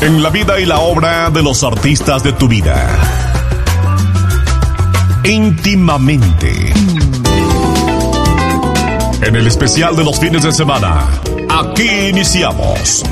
en la vida y la obra de los artistas de tu vida. Íntimamente. En el especial de los fines de semana, aquí iniciamos.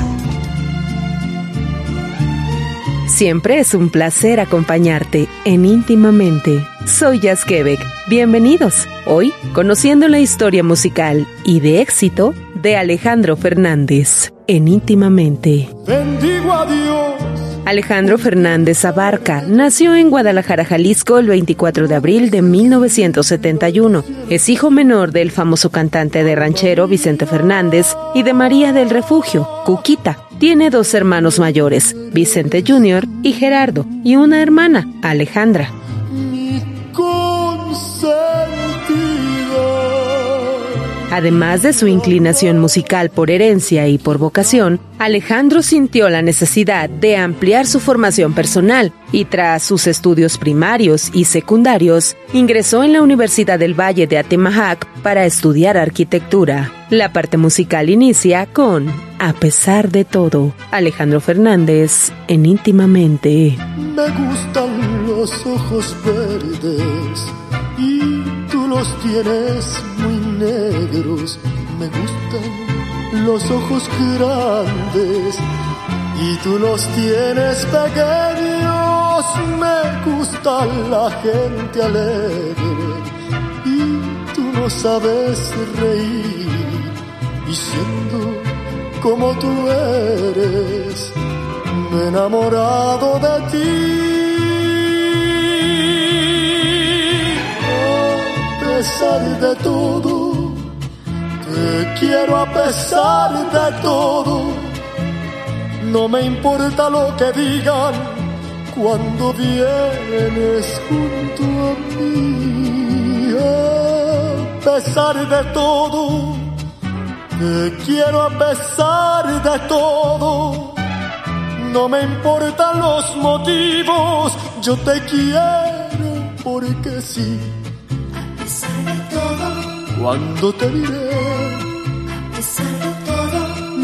Siempre es un placer acompañarte en Íntimamente. Soy Jazz Quebec. Bienvenidos. Hoy, conociendo la historia musical y de éxito de Alejandro Fernández en Íntimamente. Bendigo a Dios. Alejandro Fernández Abarca nació en Guadalajara, Jalisco, el 24 de abril de 1971. Es hijo menor del famoso cantante de ranchero Vicente Fernández y de María del Refugio, Cuquita. Tiene dos hermanos mayores, Vicente Jr. y Gerardo, y una hermana, Alejandra. Además de su inclinación musical por herencia y por vocación, Alejandro sintió la necesidad de ampliar su formación personal y tras sus estudios primarios y secundarios, ingresó en la Universidad del Valle de Atemajac para estudiar arquitectura. La parte musical inicia con A pesar de todo, Alejandro Fernández en íntimamente. Me gustan los ojos verdes y tú los tienes muy negros. Me gustan los ojos grandes y tú los tienes pequeños. Me gusta la gente alegre y tú no sabes reír. Y siendo como tú eres, me he enamorado de ti. Pesar de todo, te quiero a pesar de todo. No me importa lo que digan cuando vienes junto a mí. A pesar de todo, te quiero a pesar de todo. No me importan los motivos, yo te quiero porque sí. Cuando te miré, a pesar de todo,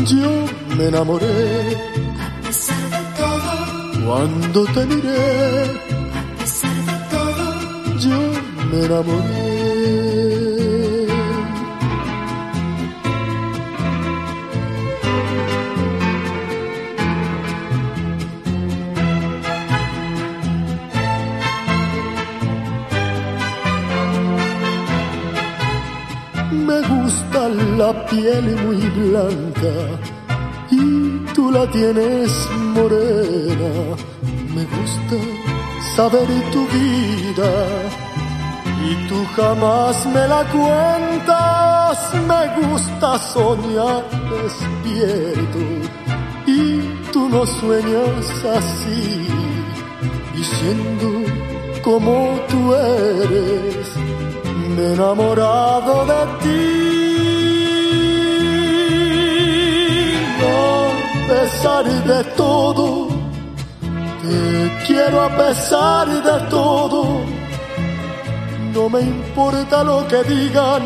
yo me enamoré. a pesar de todo, Cuando te miré, a pesar de todo, yo me enamoré. La piel muy blanca y tú la tienes morena. Me gusta saber tu vida y tú jamás me la cuentas. Me gusta soñar despierto y tú no sueñas así. Y siendo como tú eres, me he enamorado de ti. Pesar de todo, te quiero a pesar de todo. No me importa lo que digan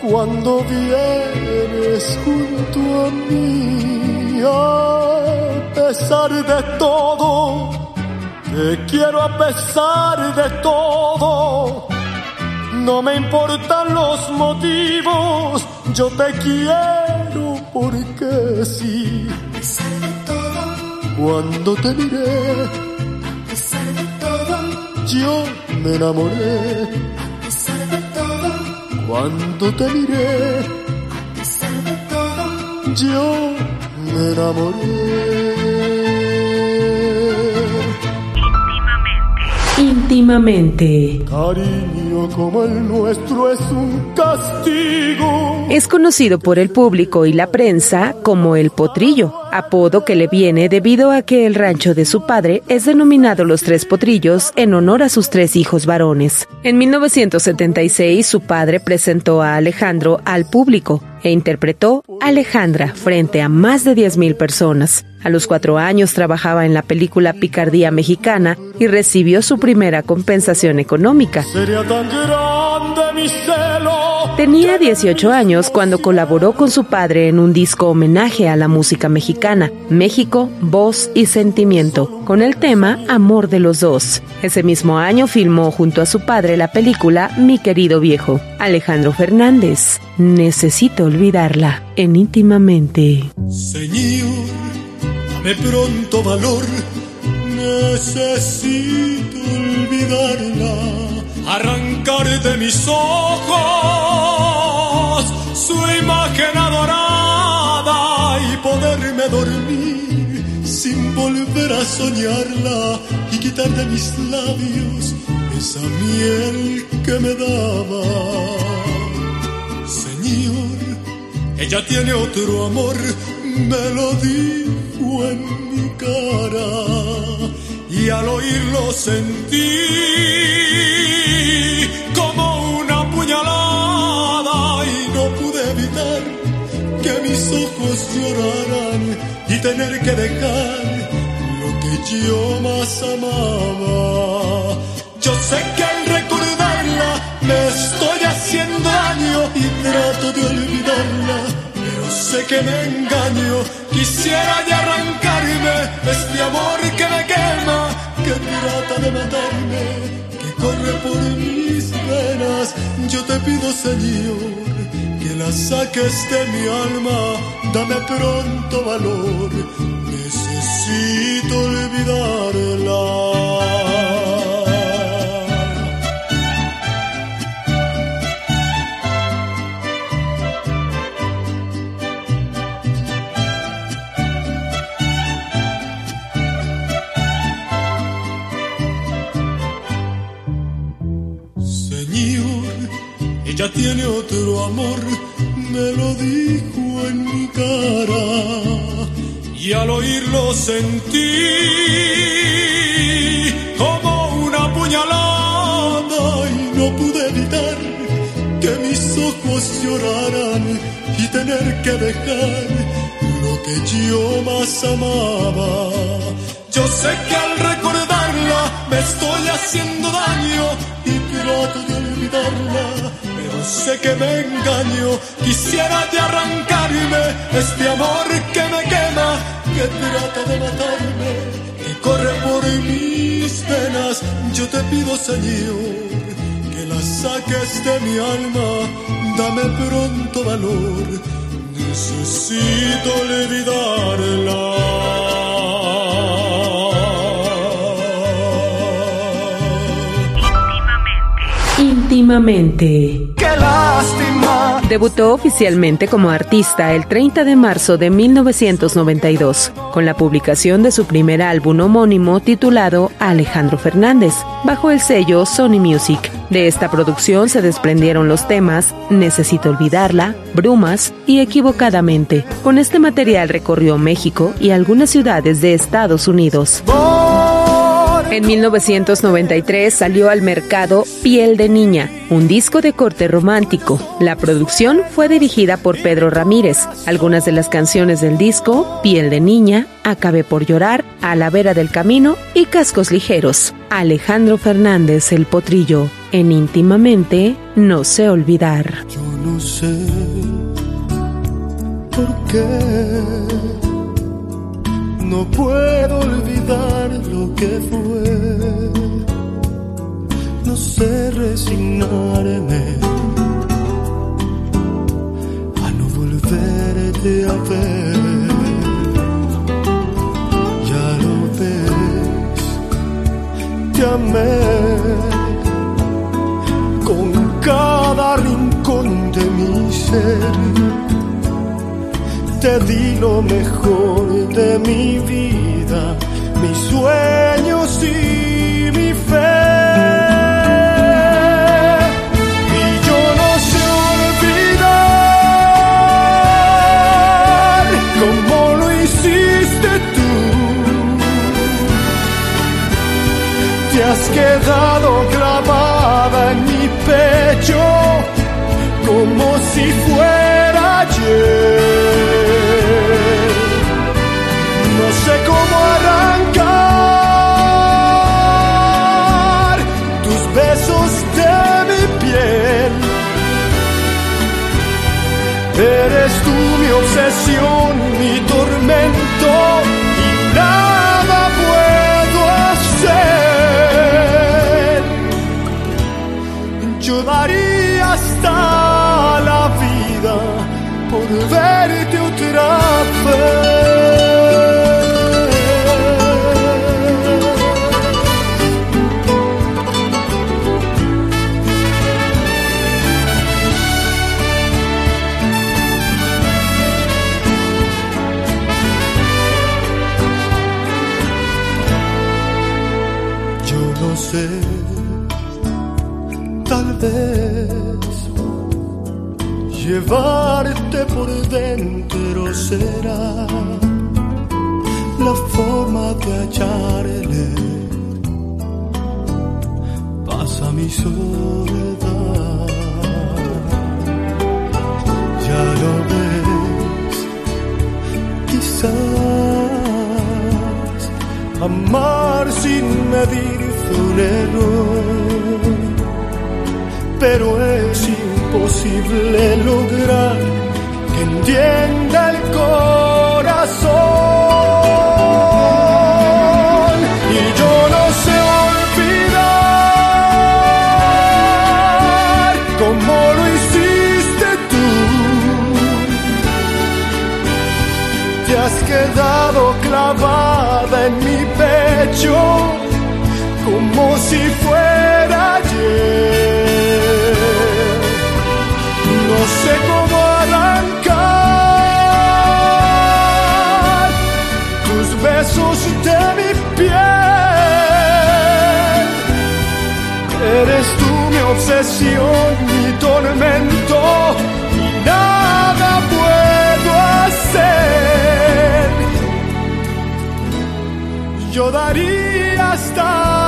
cuando vienes junto a mí. A pesar de todo, te quiero a pesar de todo. No me importan los motivos, yo te quiero porque sí. A pesar de todo, Cuando te miré, a pesar de todo, yo me enamoré. a pesar de todo, Cuando te miré, a pesar de todo, yo me enamoré. Íntimamente. Cariño como el nuestro es un castigo. Es conocido por el público y la prensa como el Potrillo, apodo que le viene debido a que el rancho de su padre es denominado Los Tres Potrillos en honor a sus tres hijos varones. En 1976 su padre presentó a Alejandro al público e interpretó Alejandra frente a más de 10.000 personas. A los cuatro años trabajaba en la película Picardía Mexicana y recibió su primera compensación económica. Sería tan grande mi celo Tenía 18 años cuando colaboró con su padre en un disco homenaje a la música mexicana, México, Voz y Sentimiento, con el tema Amor de los Dos. Ese mismo año filmó junto a su padre la película Mi querido viejo. Alejandro Fernández, Necesito olvidarla en íntimamente. Señor, dame pronto valor, necesito olvidarla arrancar de mis ojos su imagen adorada y poderme dormir sin volver a soñarla y quitar de mis labios esa miel que me daba. Señor, ella tiene otro amor, me lo dijo en mi cara y al oírlo sentí como una puñalada y no pude evitar que mis ojos lloraran y tener que dejar lo que yo más amaba. Yo sé que al recordarla me estoy haciendo daño y trato de olvidarla, sé que me engaño. Quisiera de arrancarme este amor que me quema, que trata de matarme corre por mis venas. Yo te pido, Señor, que la saques de mi alma. Dame pronto valor. Necesito olvidarla. Oírlo sentí como una puñalada y no pude evitar que mis ojos lloraran y tener que dejar lo que yo más amaba. Yo sé que al recordarla me estoy haciendo daño y trato de olvidarla sé que me engaño, quisiera de arrancarme este amor que me quema, que trata de matarme, que corre por mis venas. Yo te pido, Señor, que la saques de mi alma, dame pronto valor, necesito olvidarla. íntimamente. ¡Qué lástima! Debutó oficialmente como artista el 30 de marzo de 1992, con la publicación de su primer álbum homónimo titulado Alejandro Fernández, bajo el sello Sony Music. De esta producción se desprendieron los temas Necesito olvidarla, Brumas y Equivocadamente. Con este material recorrió México y algunas ciudades de Estados Unidos. En 1993 salió al mercado Piel de Niña, un disco de corte romántico. La producción fue dirigida por Pedro Ramírez. Algunas de las canciones del disco, Piel de Niña, Acabé por llorar, A la vera del camino y Cascos ligeros. Alejandro Fernández El Potrillo, en íntimamente No sé olvidar. Yo no sé por qué no puedo olvidar lo que fue. No sé resignarme a no volverte a ver. Ya lo ves, te amé con cada rincón de mi ser te di lo mejor de mi vida, mis sueños y mi fe. Y yo no sé olvidar como lo hiciste tú. Te has quedado clavada en mi pecho como si fuera amar sin medir fue pero es imposible lograr que entienda el corazón. Si fuera ayer. No sé cómo arrancar tus besos de mi piel. Eres tú mi obsesión, mi tormento y nada puedo hacer. Yo daría hasta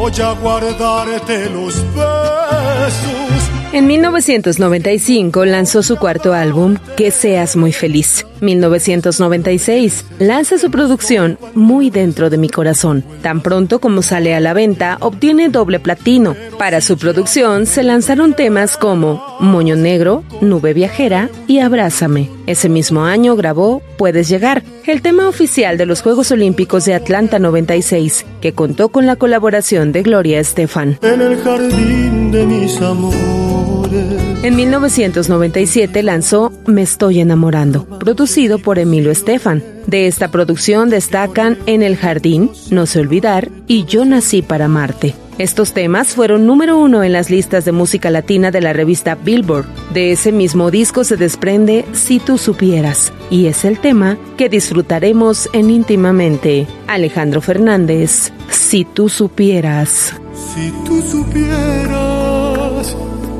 Voy a los besos. En 1995 lanzó su cuarto álbum, Que seas muy feliz. 1996 lanza su producción Muy dentro de mi corazón. Tan pronto como sale a la venta, obtiene doble platino. Para su producción se lanzaron temas como Moño Negro, Nube Viajera y Abrázame. Ese mismo año grabó Puedes llegar, el tema oficial de los Juegos Olímpicos de Atlanta 96, que contó con la colaboración de Gloria Estefan. En el jardín de mis amores. En 1997 lanzó Me estoy enamorando, producido por Emilio Estefan. De esta producción destacan En el jardín, No sé olvidar y Yo nací para amarte. Estos temas fueron número uno en las listas de música latina de la revista Billboard. De ese mismo disco se desprende Si tú supieras, y es el tema que disfrutaremos en íntimamente. Alejandro Fernández, Si tú supieras. Si tú supieras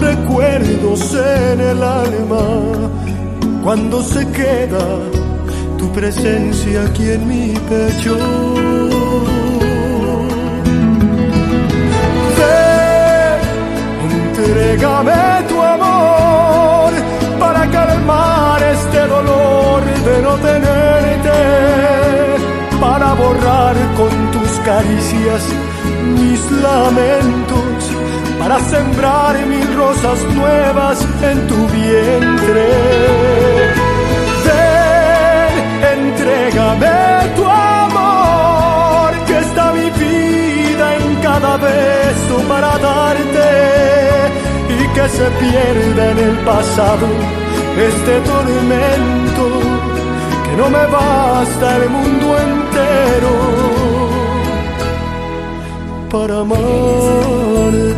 recuerdos en el alma cuando se queda tu presencia aquí en mi pecho. Entrégame tu amor para calmar este dolor de no tenerte, para borrar con tus caricias mis lamentos, para sembrar mil rosas nuevas en tu vientre. Ven, entrégame tu amor, que está mi vida en cada beso para darte y que se pierda en el pasado este tormento que no me basta el mundo entero para amarte.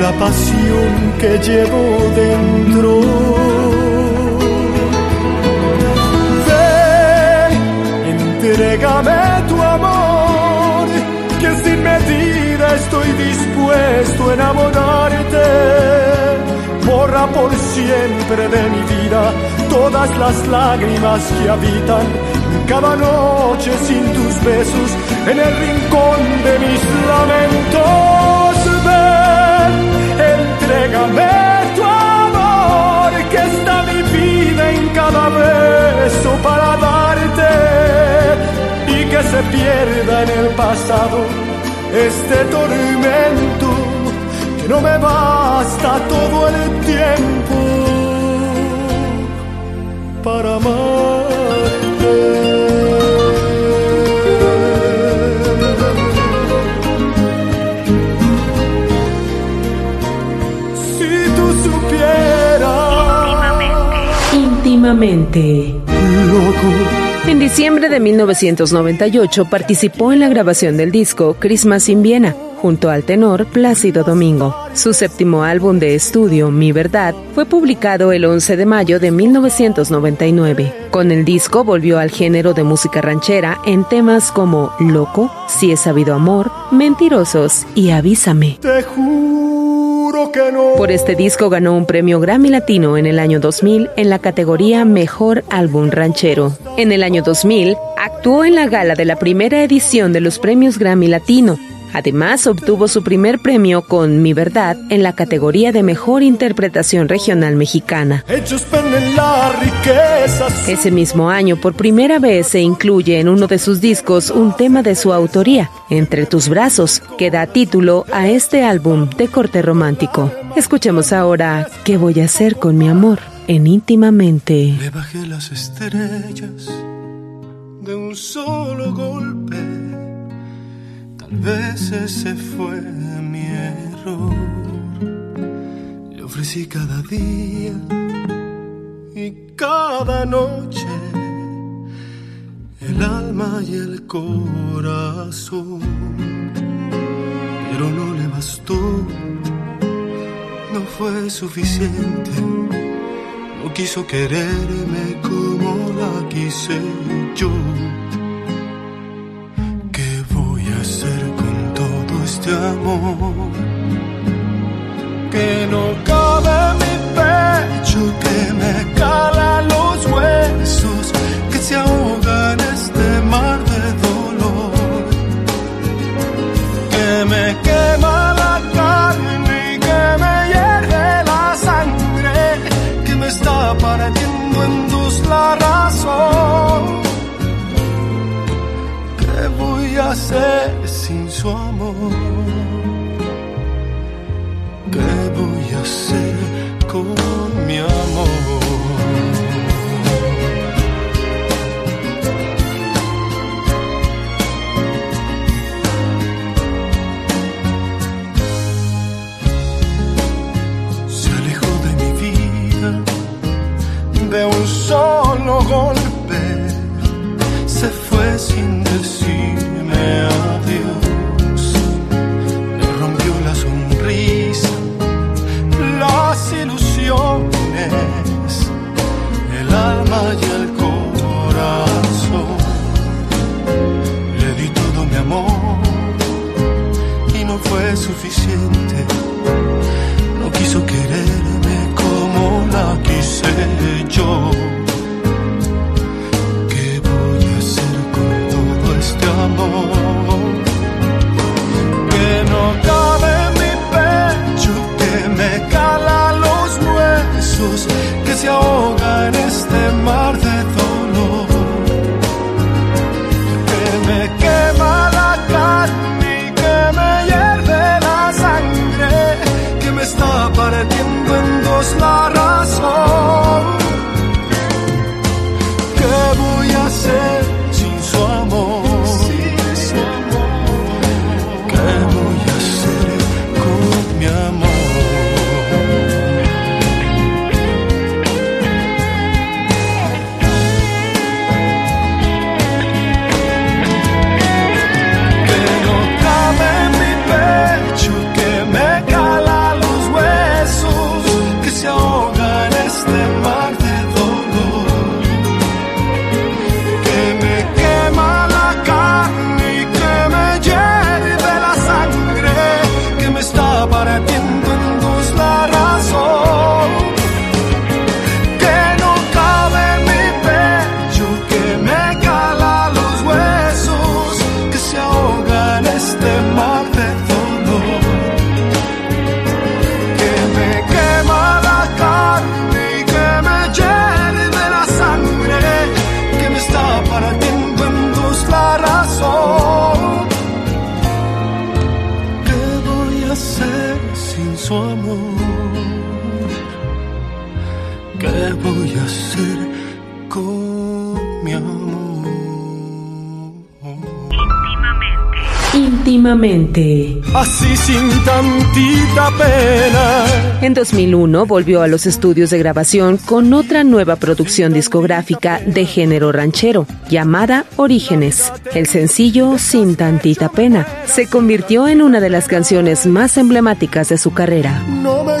la pasión que llevo dentro. Ven, entrégame tu amor, que sin medida estoy dispuesto a enamorarte. Borra por siempre de mi vida todas las lágrimas que habitan cada noche sin tus besos en el rincón de mis lamentos. Entrégame tu amor, que está mi vida en cada beso para darte y que se pierda en el pasado este tormento que no me basta todo el tiempo para amarte. Loco. En diciembre de 1998 participó en la grabación del disco Christmas in Viena, junto al tenor Plácido Domingo. Su séptimo álbum de estudio, Mi Verdad, fue publicado el 11 de mayo de 1999. Con el disco volvió al género de música ranchera en temas como Loco, Si he sabido amor, Mentirosos y Avísame. Te juro Por este disco ganó un premio Grammy Latino en el año 2000 en la categoría Mejor Álbum Ranchero. En el año 2000 actuó en la gala de la primera edición de los premios Grammy Latino. Además, obtuvo su primer premio con Mi Verdad en la categoría de Mejor Interpretación Regional Mexicana. Ese mismo año, por primera vez, se incluye en uno de sus discos un tema de su autoría, Entre tus brazos, que da título a este álbum de corte romántico. Escuchemos ahora ¿Qué voy a hacer con mi amor? en íntimamente. Le bajé las estrellas de un solo golpe. Vez ese fue mi error. Le ofrecí cada día y cada noche el alma y el corazón. Pero no le bastó, no fue suficiente. No quiso quererme como la quise yo. ¿Qué voy a hacer este amor? Que no cabe mi pecho, que me cala los huesos, que se ahoga en este mar de dolor. Que me quema la carne y que me hierve la sangre, que me está partiendo en dos la razón. ¿Qué voy a hacer sin su amor? Tantita pena. En 2001 volvió a los estudios de grabación con otra nueva producción discográfica de género ranchero, llamada Orígenes. El sencillo Sin tantita pena se convirtió en una de las canciones más emblemáticas de su carrera. No me.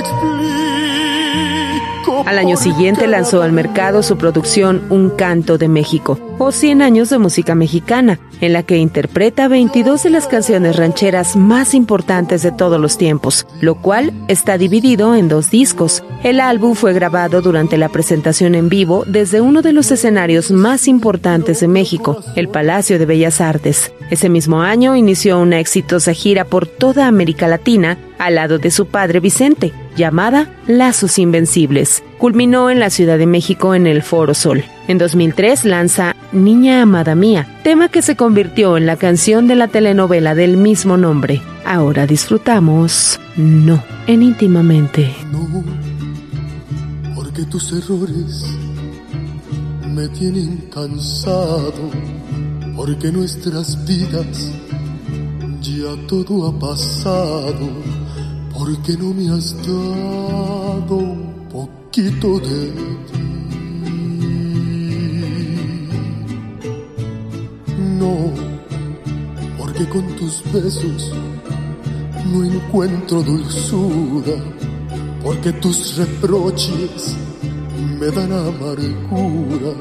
Al año siguiente lanzó al mercado su producción Un Canto de México, o 100 años de música mexicana, en la que interpreta 22 de las canciones rancheras más importantes de todos los tiempos, lo cual está dividido en dos discos. El álbum fue grabado durante la presentación en vivo desde uno de los escenarios más importantes de México, el Palacio de Bellas Artes. Ese mismo año inició una exitosa gira por toda América Latina al lado de su padre Vicente, llamada Lazos Invencibles. Culminó en la Ciudad de México en el Foro Sol. En 2003 lanza Niña Amada Mía, tema que se convirtió en la canción de la telenovela del mismo nombre. Ahora disfrutamos No en íntimamente. No, porque tus errores me tienen cansado, porque nuestras vidas ya todo ha pasado, porque no me has dado un poquito de ti. No, porque con tus besos no encuentro dulzura, porque tus reproches me dan amargura,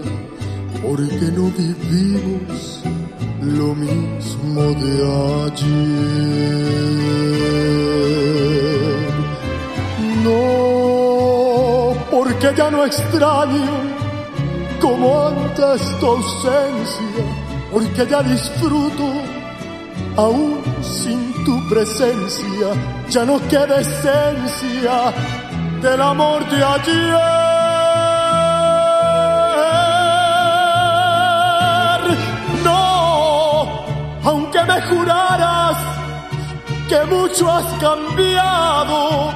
porque no vivimos lo mismo de ayer. No, porque ya no extraño como antes tu ausencia, porque ya disfruto aún sin tu presencia, ya no queda esencia del amor de ayer. No, aunque me juraras que mucho has cambiado,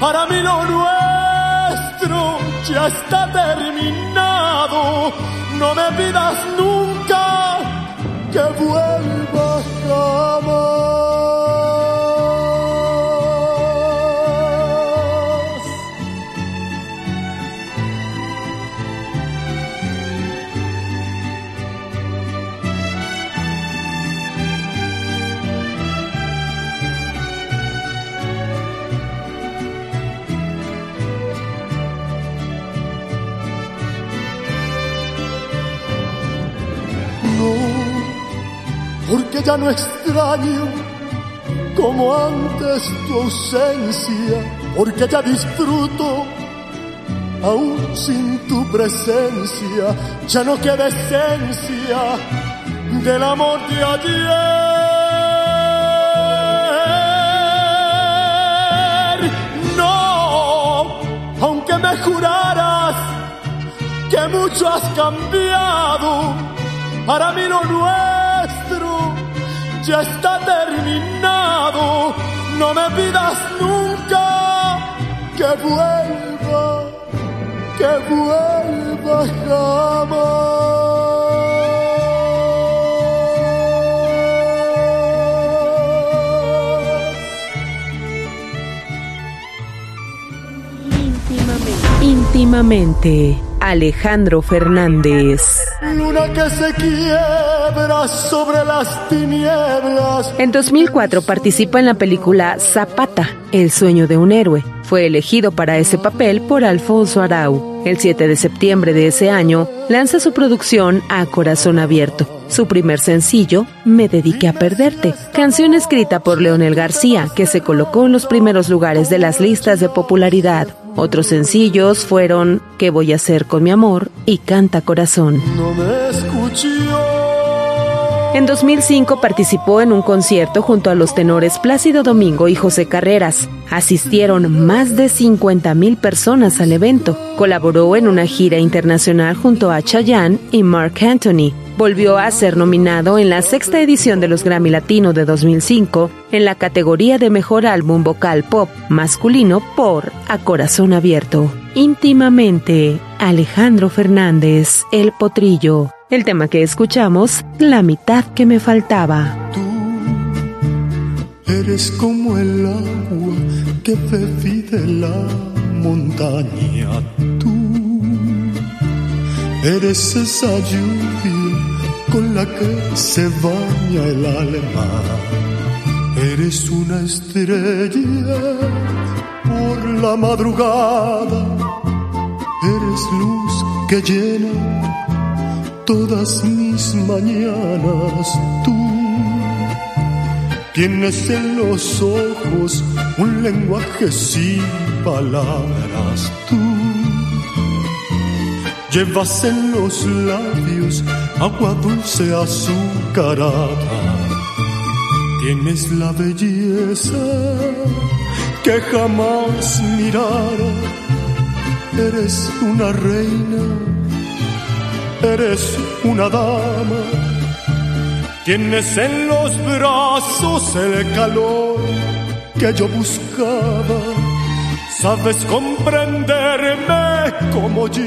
para mí lo nuestro ya está terminado. No me pidas nunca que vuelva jamás. Ya no extraño como antes tu ausencia, porque ya disfruto aún sin tu presencia, ya no queda esencia del amor de ayer. No, aunque me juraras que mucho has cambiado, para mí lo nuestro ya está terminado. No me pidas nunca que vuelva, que vuelva jamás. Íntimamente. Alejandro Fernández. Luna que se quiebra sobre las tinieblas. En 2004 participa en la película Zapata, El sueño de un héroe. Fue elegido para ese papel por Alfonso Arau. El 7 de septiembre de ese año lanza su producción A Corazón Abierto. Su primer sencillo, Me dediqué a perderte, canción escrita por Leonel García, que se colocó en los primeros lugares de las listas de popularidad. Otros sencillos fueron ¿Qué voy a hacer con mi amor? y Canta Corazón. No me escuchó. En 2005 participó en un concierto junto a los tenores Plácido Domingo y José Carreras. Asistieron más de 50 mil personas al evento. Colaboró en una gira internacional junto a Chayanne y Mark Anthony. Volvió a ser nominado en la sexta edición de los Grammy Latino de 2005 en la categoría de Mejor Álbum Vocal Pop Masculino por A Corazón Abierto. Íntimamente, Alejandro Fernández, El Potrillo. El tema que escuchamos, La mitad que me faltaba. Tú Eres como el agua que bebí de la montaña. Tú eres esa lluvia con la que se baña el alma. Eres una estrella por la madrugada. Eres luz que llena todas mis mañanas. Tú Tienes en los ojos un lenguaje sin palabras. Tú llevas en los labios agua dulce azucarada. Tienes la belleza que jamás mirara. Eres una reina, eres una dama Tienes en los brazos el calor que yo buscaba. Sabes comprenderme como yo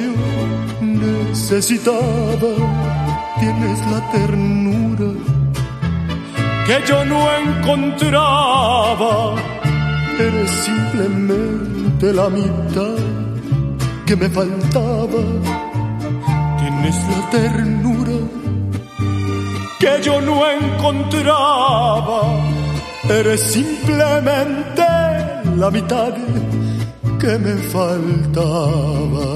necesitaba. Tienes la ternura que yo no encontraba. Eres simplemente la mitad que me faltaba. Tienes la ternura que yo no encontraba. Eres simplemente la mitad que me faltaba.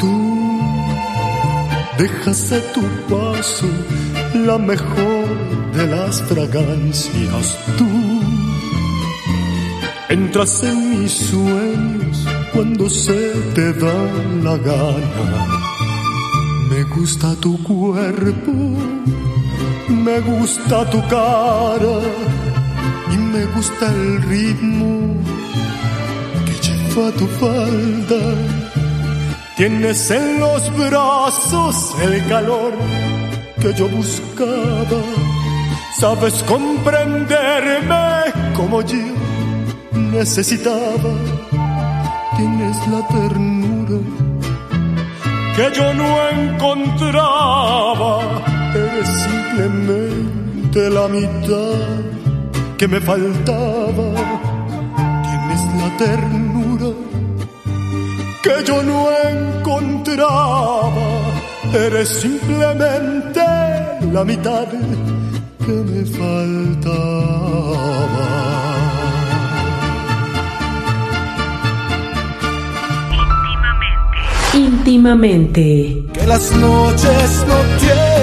Tú dejas a tu paso la mejor de las fragancias. Tú entras en mis sueños cuando se te da la gana. Me gusta tu cuerpo, me gusta tu cara y me gusta el ritmo que lleva tu falda. Tienes en los brazos el calor que yo buscaba. Sabes comprenderme como yo necesitaba tienes la ternura que yo no encontraba. Eres simplemente la mitad que me faltaba. Tienes la ternura que yo no encontraba. Eres simplemente la mitad que me faltaba. Íntimamente. Que las noches no tienen.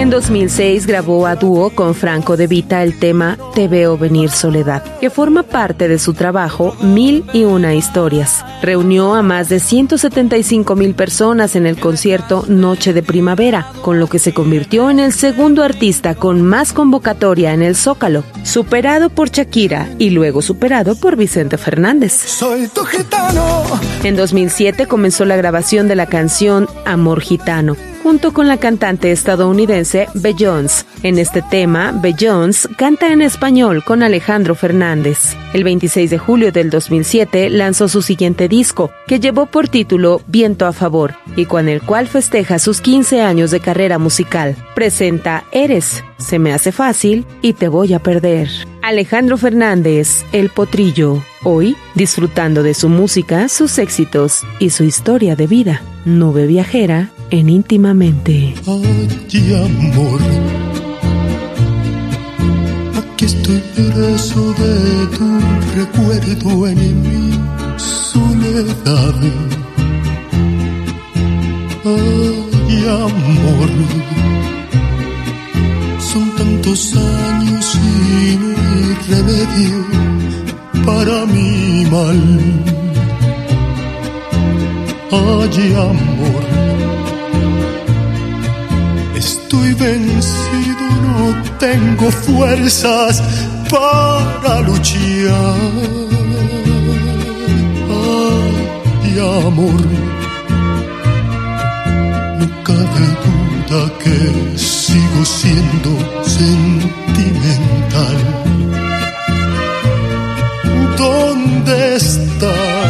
En 2006 grabó a dúo con Franco De Vita el tema Te veo venir soledad, que forma parte de su trabajo Mil y una historias. Reunió a más de 175 mil personas en el concierto Noche de Primavera, con lo que se convirtió en el segundo artista con más convocatoria en el Zócalo, superado por Shakira y luego superado por Vicente Fernández. Soy tu gitano. En 2007 comenzó la grabación de la canción Amor Gitano, junto con la cantante estadounidense Beyoncé. En este tema, Beyoncé canta en español con Alejandro Fernández. El 26 de julio del 2007 lanzó su siguiente disco, que llevó por título Viento a Favor, y con el cual festeja sus 15 años de carrera musical. Presenta Eres, Se me hace fácil y te voy a perder. Alejandro Fernández, El Potrillo, hoy disfrutando de su música, sus éxitos y su historia de vida. Nube viajera en íntimamente. Ay, amor. Aquí estoy preso de tu recuerdo en mi soledad. Ay, amor. Son tantos años y no hay remedio para mi mal. Ay, amor. Estoy vencido, no tengo fuerzas para luchar. Ay, amor. No cabe duda que sigo siendo sentimental. ¿Dónde estás?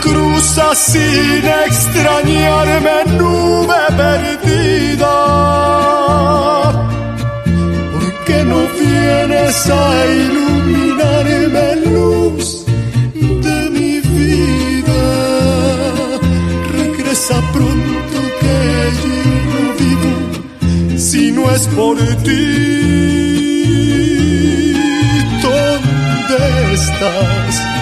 Cruza sin extrañarme nube perdida. ¿Por qué no vienes a iluminarme luz de mi vida? Regresa pronto que yo no vivo si no es por ti. ¿Dónde estás?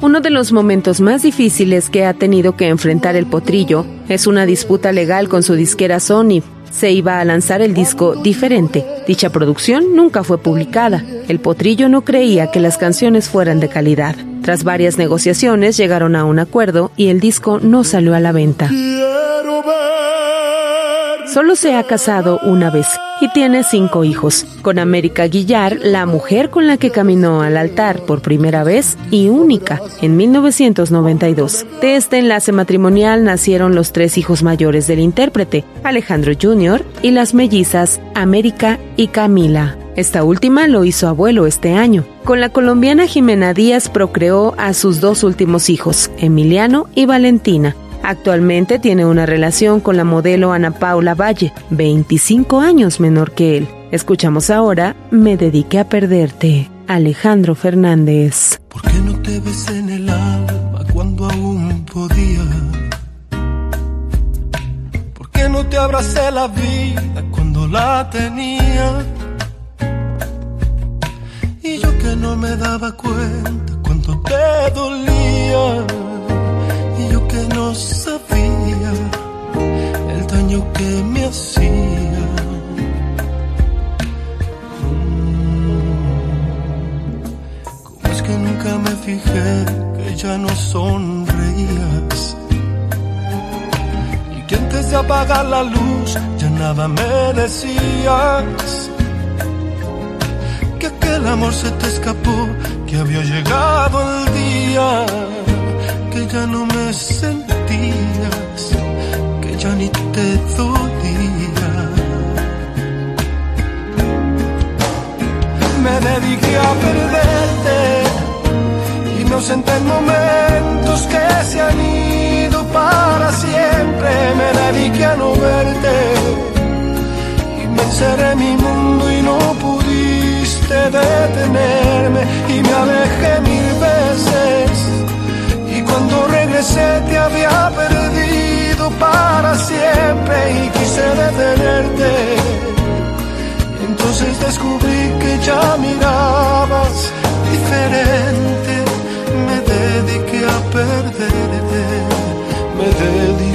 Uno de los momentos más difíciles que ha tenido que enfrentar el potrillo es una disputa legal con su disquera Sony. Se iba a lanzar el disco diferente. Dicha producción nunca fue publicada. El potrillo no creía que las canciones fueran de calidad. Tras varias negociaciones llegaron a un acuerdo y el disco no salió a la venta. Solo se ha casado una vez y tiene cinco hijos, con América Guillar, la mujer con la que caminó al altar por primera vez y única en 1992. De este enlace matrimonial nacieron los tres hijos mayores del intérprete, Alejandro Jr. y las mellizas América y Camila. Esta última lo hizo abuelo este año. Con la colombiana Jimena Díaz procreó a sus dos últimos hijos, Emiliano y Valentina. Actualmente tiene una relación con la modelo Ana Paula Valle, 25 años menor que él. Escuchamos ahora Me dediqué a perderte, Alejandro Fernández. ¿Por qué no te besé en el alma cuando aún podía? ¿Por qué no te abracé la vida cuando la tenía? Y yo que no me daba cuenta cuánto te dolía. Yo sabía el daño que me hacía. ¿Cómo es que nunca me fijé que ya no sonreías? Y que antes de apagar la luz ya nada me decías. Que aquel amor se te escapó, que había llegado el día, que ya no me que ya ni te dolía. me dediqué a perderte inocente en momentos que se han ido para siempre me dediqué a no verte y me encerré en mi mundo y no pudiste detenerme y me alejé mil veces y cuando regresé te había perdido ido para siempre y quise detenerte. Entonces descubrí que ya mirabas diferente. Me dediqué a perderte, me dediqué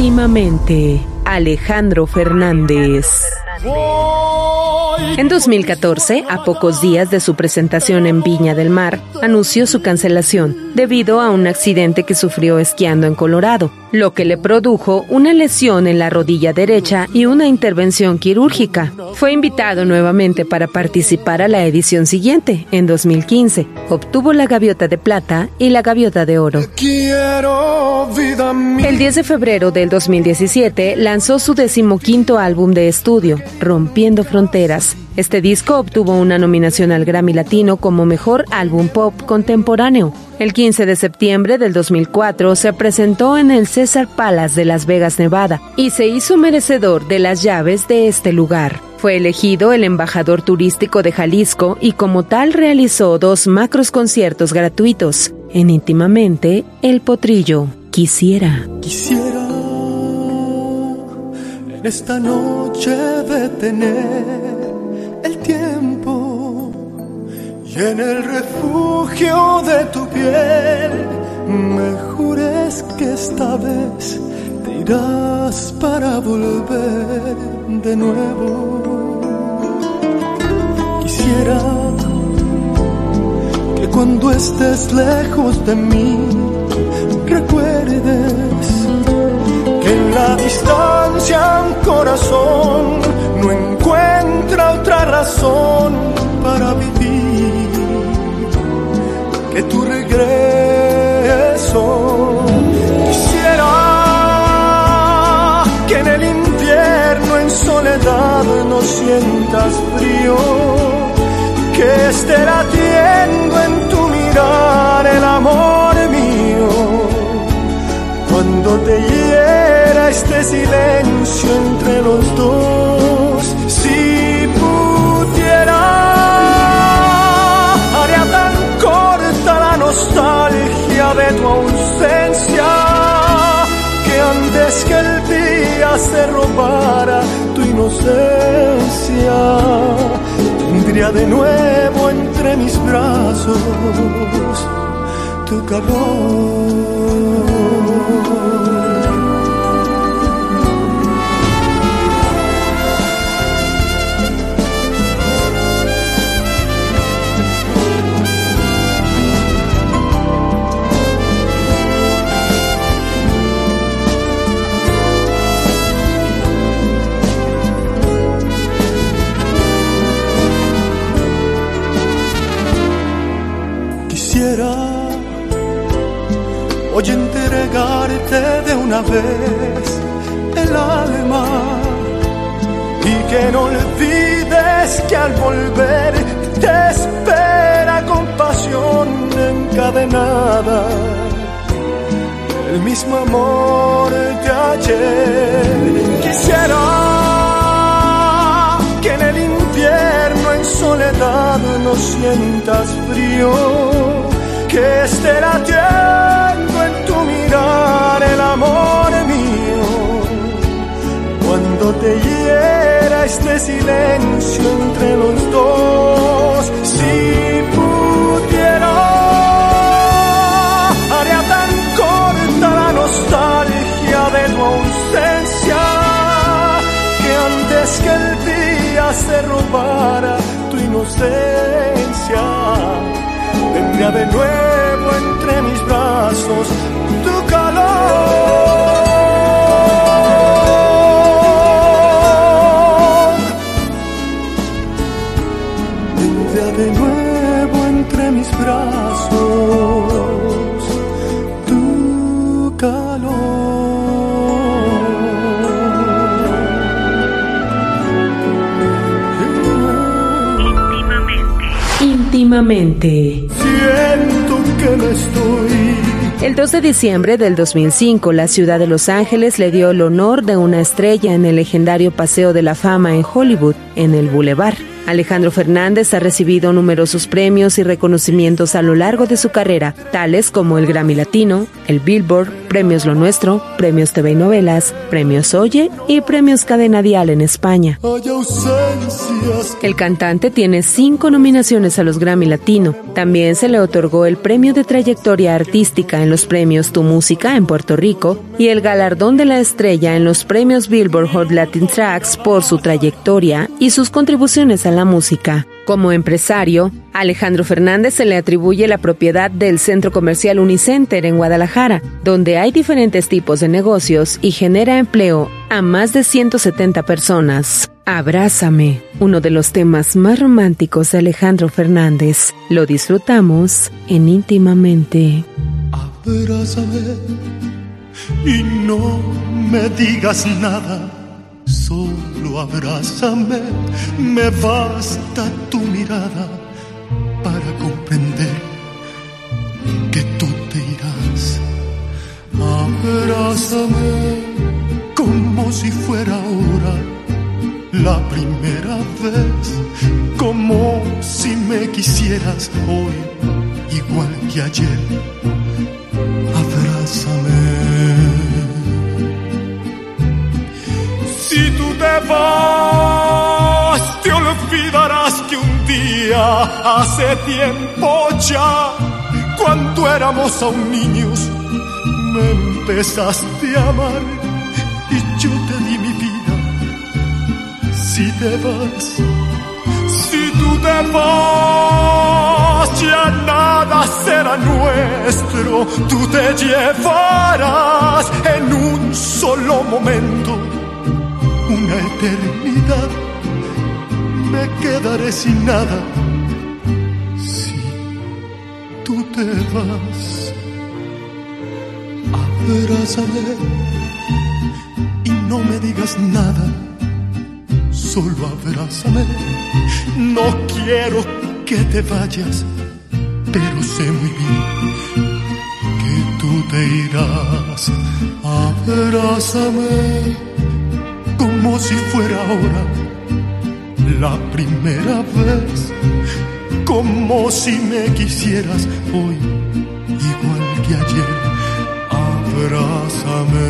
Íntimamente, Alejandro Fernández. En 2014, a pocos días de su presentación en Viña del Mar, anunció su cancelación debido a un accidente que sufrió esquiando en Colorado, lo que le produjo una lesión en la rodilla derecha y una intervención quirúrgica. Fue invitado nuevamente para participar a la edición siguiente, en 2015. Obtuvo la gaviota de plata y la gaviota de oro. Quiero vida mía. El 10 de febrero del 2017 lanzó su decimoquinto álbum de estudio, Rompiendo Fronteras. Este disco obtuvo una nominación al Grammy Latino como Mejor Álbum Pop Contemporáneo. El 15 de septiembre del 2004 se presentó en el César Palace de Las Vegas, Nevada, y se hizo merecedor de las llaves de este lugar. Fue elegido el embajador turístico de Jalisco y como tal realizó dos macros conciertos gratuitos. En íntimamente, El Potrillo. Quisiera. Quisiera esta noche detener en el refugio de tu piel me jures que esta vez te irás para volver de nuevo. Quisiera que cuando estés lejos de mí recuerdes que en la distancia un corazón no encuentra otra razón de nuevo entre mis brazos tu calor. Vez el alma y que no olvides es que al volver te espera con pasión encadenada el mismo amor de ayer. Quisiera que en el invierno en soledad no sientas frío, que esté latiendo en Cuando te hiera este silencio entre los dos, si pudiera, haría tan corta la nostalgia de tu ausencia, que antes que el día se robara tu inocencia, tendría de nuevo entre mis brazos tu calor. Íntimamente. Siento que me estoy El 2 de diciembre del 2005, la ciudad de Los Ángeles le dio el honor de una estrella en el legendario Paseo de la Fama en Hollywood, en el Boulevard. Alejandro Fernández ha recibido numerosos premios y reconocimientos a lo largo de su carrera, tales como el Grammy Latino, el Billboard, Premios Lo Nuestro, Premios TV y Novelas, Premios Oye y Premios Cadena Dial en España. El cantante tiene cinco nominaciones a los Grammy Latino. También se le otorgó el premio de trayectoria artística en los premios Tu Música en Puerto Rico y el galardón de la estrella en los premios Billboard Hot Latin Tracks por su trayectoria y sus contribuciones a la música. Como empresario, Alejandro Fernández se le atribuye la propiedad del centro comercial Unicenter en Guadalajara, donde hay diferentes tipos de negocios y genera empleo a más de 170 personas. Abrázame, uno de los temas más románticos de Alejandro Fernández. Lo disfrutamos en íntimamente. Y no me digas nada, solo abrázame, me basta tu mirada para comprender que tú te irás. Abrázame como si fuera ahora la primera vez, como si me quisieras hoy, igual que ayer abrázame. Si tú te vas, te olvidarás que un día, hace tiempo ya, cuando éramos aún niños, me empezaste a amar y yo te di mi vida. Si te vas, si tú te vas, ya nada será nuestro. Tú te llevarás en un solo momento eternidad. Me quedaré sin nada si tú te vas. Abrázame y no me digas nada solo abrázame. No quiero que te vayas, pero sé muy bien que tú te irás. Abrázame como si fuera ahora la primera vez, como si me quisieras hoy, igual que ayer. Abrázame.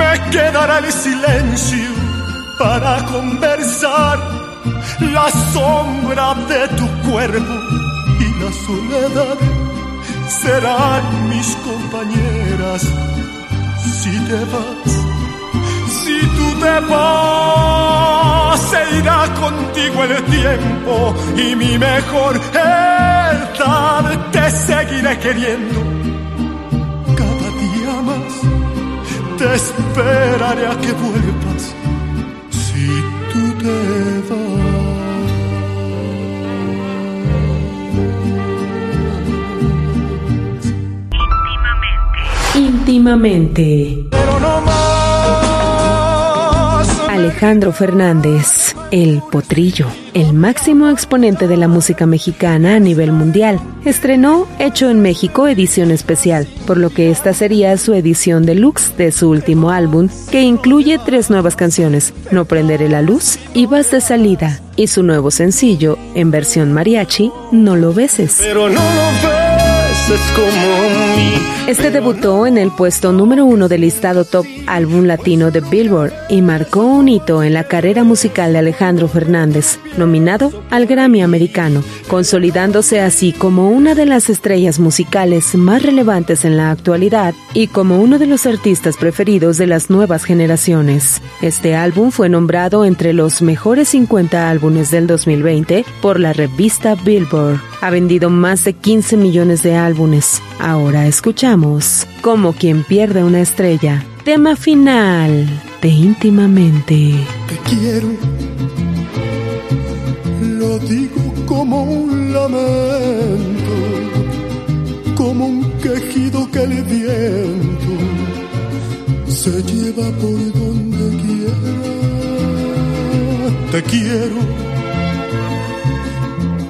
Me quedará el silencio para conversar. La sombra de tu cuerpo y la soledad serán mis compañeras. Si te vas, si tú te vas, se irá contigo el tiempo y mi mejor edad te seguiré queriendo te esperaré a que vuelvas si tú te vas. Íntimamente. Pero no más. Alejandro Fernández, el potrillo, el máximo exponente de la música mexicana a nivel mundial, estrenó Hecho en México edición especial, por lo que esta sería su edición deluxe de su último álbum, que incluye tres nuevas canciones, No prenderé la luz y Vas de salida, y su nuevo sencillo, en versión mariachi, No lo beses. Este debutó en el puesto número uno del listado Top Álbum Latino de Billboard y marcó un hito en la carrera musical de Alejandro Fernández, nominado al Grammy americano, consolidándose así como una de las estrellas musicales más relevantes en la actualidad y como uno de los artistas preferidos de las nuevas generaciones. Este álbum fue nombrado entre los mejores 50 álbumes del 2020 por la revista Billboard. Ha vendido más de 15 millones de álbumes. Ahora escuchamos Como quien pierde una estrella. Tema final de íntimamente. Te quiero, lo digo como un lamento, como un quejido que el viento se lleva por donde quiera. Te quiero,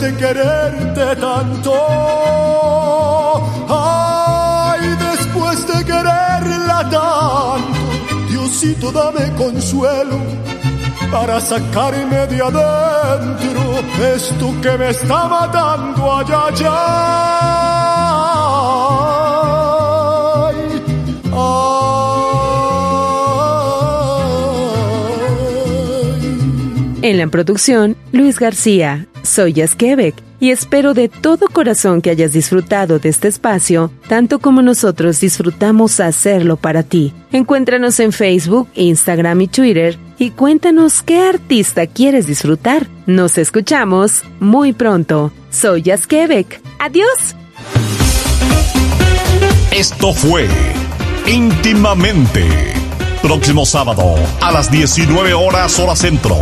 De quererte tanto. Ay, después de quererla tanto, Diosito dame consuelo para sacarme de adentro esto que me está matando allá, allá. En la producción, Luis García. Soy Quebec y espero de todo corazón que hayas disfrutado de este espacio, tanto como nosotros disfrutamos hacerlo para ti. Encuéntranos en Facebook, Instagram y Twitter y cuéntanos qué artista quieres disfrutar. Nos escuchamos muy pronto. Soy Quebec. Adiós. Esto fue Íntimamente. Próximo sábado a las 19 horas hora centro.